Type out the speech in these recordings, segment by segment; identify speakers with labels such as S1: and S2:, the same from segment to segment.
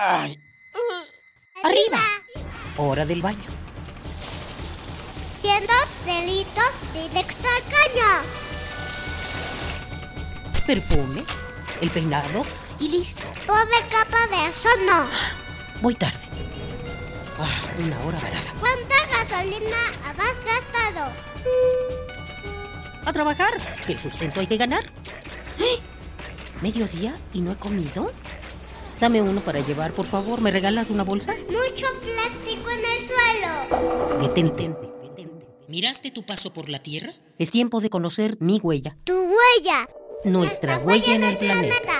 S1: Ay.
S2: Arriba.
S1: Hora del baño.
S2: Siendo delitos directo al caño.
S1: Perfume, el peinado y listo.
S2: Pobre capa de eso no.
S1: Voy tarde. Ah, una hora varada.
S2: ¿Cuánta gasolina has gastado?
S1: A trabajar, que el sustento hay que ganar. ¡Eh! ¿Mediodía y no he comido? Dame uno para llevar, por favor. ¿Me regalas una bolsa?
S2: Mucho plástico en el suelo.
S1: Detente, detente. ¿Miraste tu paso por la Tierra? Es tiempo de conocer mi huella.
S2: Tu huella.
S1: Nuestra huella en el planeta.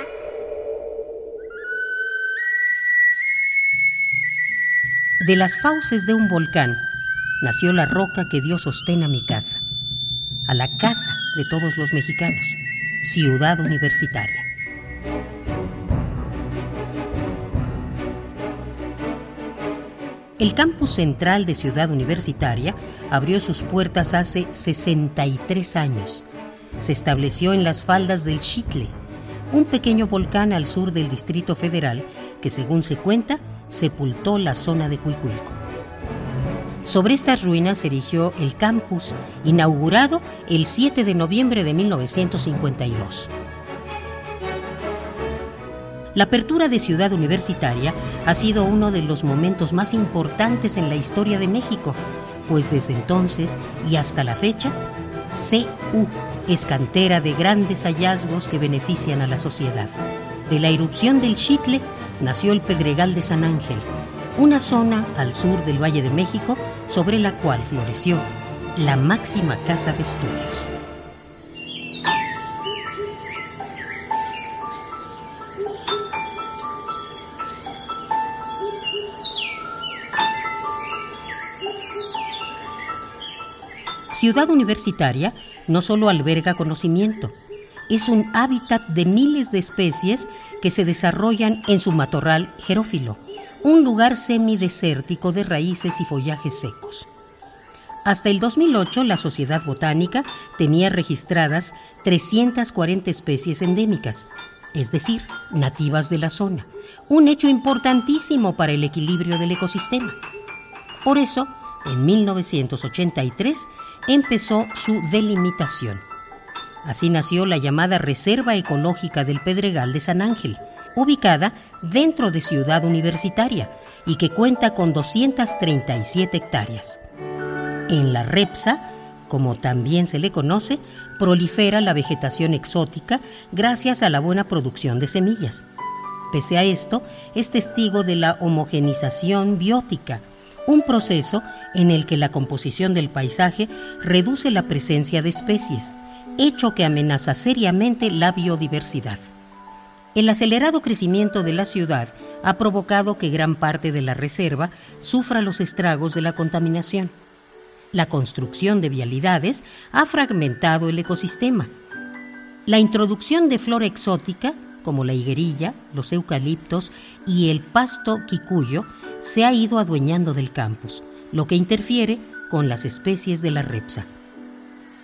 S1: De las fauces de un volcán nació la roca que dio sostén a mi casa, a la casa de todos los mexicanos, Ciudad Universitaria. El campus central de Ciudad Universitaria abrió sus puertas hace 63 años. Se estableció en las faldas del Chitle, un pequeño volcán al sur del Distrito Federal que, según se cuenta, sepultó la zona de Cuicuilco. Sobre estas ruinas se erigió el campus, inaugurado el 7 de noviembre de 1952. La apertura de Ciudad Universitaria ha sido uno de los momentos más importantes en la historia de México, pues desde entonces y hasta la fecha, CU es cantera de grandes hallazgos que benefician a la sociedad. De la erupción del Chitle nació el Pedregal de San Ángel, una zona al sur del Valle de México sobre la cual floreció la máxima casa de estudios. Ciudad Universitaria no solo alberga conocimiento, es un hábitat de miles de especies que se desarrollan en su matorral jerófilo, un lugar semidesértico de raíces y follajes secos. Hasta el 2008, la Sociedad Botánica tenía registradas 340 especies endémicas, es decir, nativas de la zona, un hecho importantísimo para el equilibrio del ecosistema. Por eso, en 1983 empezó su delimitación. Así nació la llamada Reserva Ecológica del Pedregal de San Ángel, ubicada dentro de Ciudad Universitaria y que cuenta con 237 hectáreas. En la Repsa, como también se le conoce, prolifera la vegetación exótica gracias a la buena producción de semillas. Pese a esto, es testigo de la homogenización biótica, un proceso en el que la composición del paisaje reduce la presencia de especies, hecho que amenaza seriamente la biodiversidad. El acelerado crecimiento de la ciudad ha provocado que gran parte de la reserva sufra los estragos de la contaminación. La construcción de vialidades ha fragmentado el ecosistema. La introducción de flora exótica como la higuerilla, los eucaliptos y el pasto quicuyo, se ha ido adueñando del campus, lo que interfiere con las especies de la repsa.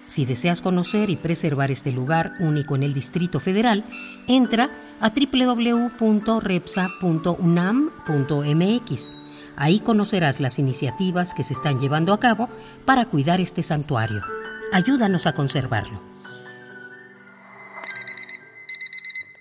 S1: Si deseas conocer y preservar este lugar único en el Distrito Federal, entra a www.repsa.unam.mx. Ahí conocerás las iniciativas que se están llevando a cabo para cuidar este santuario. Ayúdanos a conservarlo.